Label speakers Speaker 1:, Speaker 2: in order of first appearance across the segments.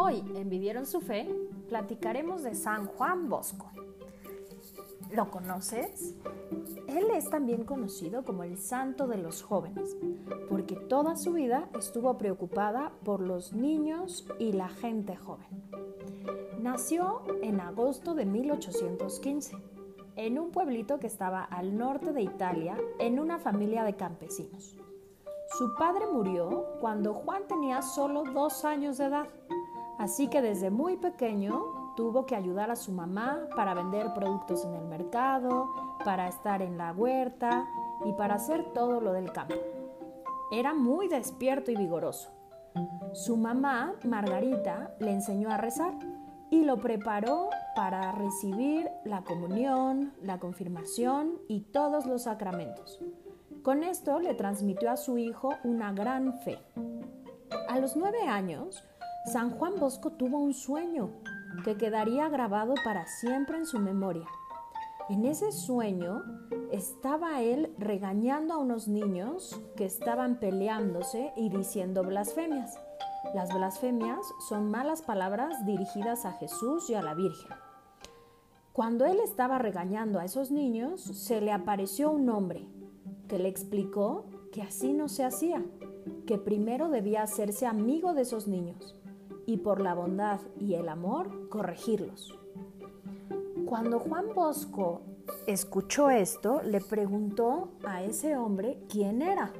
Speaker 1: Hoy en Vivieron su Fe platicaremos de San Juan Bosco. ¿Lo conoces? Él es también conocido como el santo de los jóvenes, porque toda su vida estuvo preocupada por los niños y la gente joven. Nació en agosto de 1815, en un pueblito que estaba al norte de Italia, en una familia de campesinos. Su padre murió cuando Juan tenía solo dos años de edad, así que desde muy pequeño tuvo que ayudar a su mamá para vender productos en el mercado, para estar en la huerta y para hacer todo lo del campo. Era muy despierto y vigoroso. Su mamá, Margarita, le enseñó a rezar y lo preparó para recibir la comunión, la confirmación y todos los sacramentos. Con esto le transmitió a su hijo una gran fe. A los nueve años, San Juan Bosco tuvo un sueño que quedaría grabado para siempre en su memoria. En ese sueño estaba él regañando a unos niños que estaban peleándose y diciendo blasfemias. Las blasfemias son malas palabras dirigidas a Jesús y a la Virgen. Cuando él estaba regañando a esos niños, se le apareció un hombre que le explicó que así no se hacía, que primero debía hacerse amigo de esos niños y por la bondad y el amor corregirlos. Cuando Juan Bosco escuchó esto, le preguntó a ese hombre quién era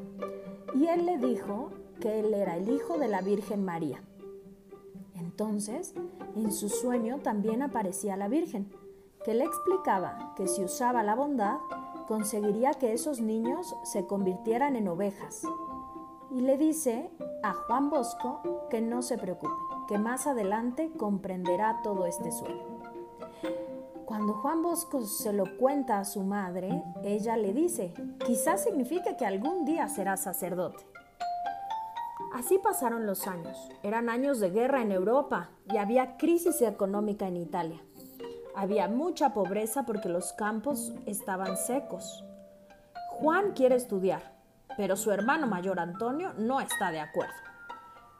Speaker 1: y él le dijo que él era el hijo de la Virgen María. Entonces, en su sueño también aparecía la Virgen, que le explicaba que si usaba la bondad, conseguiría que esos niños se convirtieran en ovejas. Y le dice a Juan Bosco que no se preocupe, que más adelante comprenderá todo este sueño. Cuando Juan Bosco se lo cuenta a su madre, ella le dice, quizás signifique que algún día será sacerdote. Así pasaron los años. Eran años de guerra en Europa y había crisis económica en Italia. Había mucha pobreza porque los campos estaban secos. Juan quiere estudiar, pero su hermano mayor Antonio no está de acuerdo.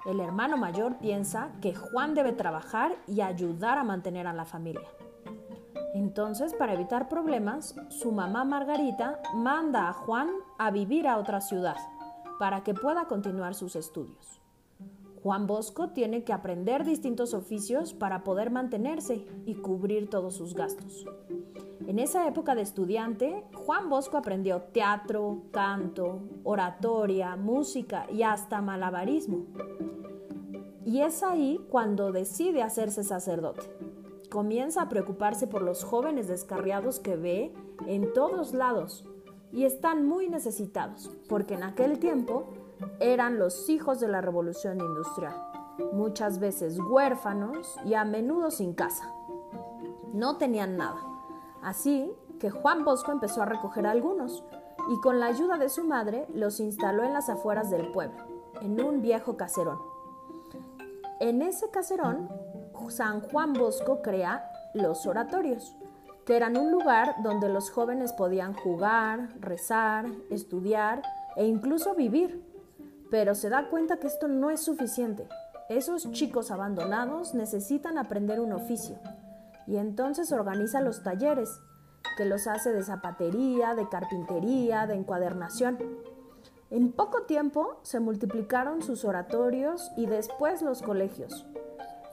Speaker 1: El hermano mayor piensa que Juan debe trabajar y ayudar a mantener a la familia. Entonces, para evitar problemas, su mamá Margarita manda a Juan a vivir a otra ciudad para que pueda continuar sus estudios. Juan Bosco tiene que aprender distintos oficios para poder mantenerse y cubrir todos sus gastos. En esa época de estudiante, Juan Bosco aprendió teatro, canto, oratoria, música y hasta malabarismo. Y es ahí cuando decide hacerse sacerdote. Comienza a preocuparse por los jóvenes descarriados que ve en todos lados y están muy necesitados, porque en aquel tiempo eran los hijos de la revolución industrial, muchas veces huérfanos y a menudo sin casa. No tenían nada. Así que Juan Bosco empezó a recoger algunos y con la ayuda de su madre los instaló en las afueras del pueblo, en un viejo caserón. En ese caserón, San Juan Bosco crea los oratorios, que eran un lugar donde los jóvenes podían jugar, rezar, estudiar e incluso vivir pero se da cuenta que esto no es suficiente. Esos chicos abandonados necesitan aprender un oficio y entonces organiza los talleres, que los hace de zapatería, de carpintería, de encuadernación. En poco tiempo se multiplicaron sus oratorios y después los colegios.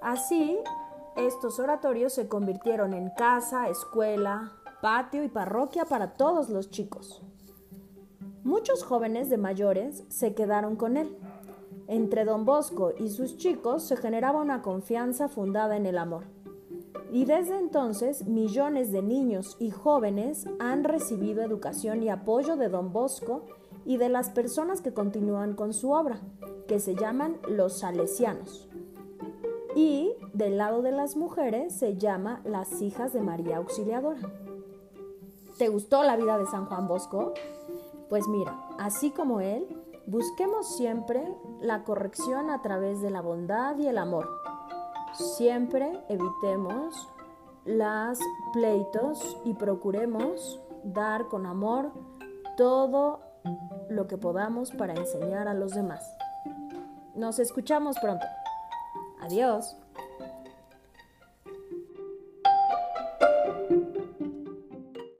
Speaker 1: Así, estos oratorios se convirtieron en casa, escuela, patio y parroquia para todos los chicos. Muchos jóvenes de mayores se quedaron con él. Entre don Bosco y sus chicos se generaba una confianza fundada en el amor. Y desde entonces millones de niños y jóvenes han recibido educación y apoyo de don Bosco y de las personas que continúan con su obra, que se llaman los salesianos. Y del lado de las mujeres se llama las hijas de María Auxiliadora. ¿Te gustó la vida de San Juan Bosco? Pues mira, así como Él, busquemos siempre la corrección a través de la bondad y el amor. Siempre evitemos las pleitos y procuremos dar con amor todo lo que podamos para enseñar a los demás. Nos escuchamos pronto. Adiós.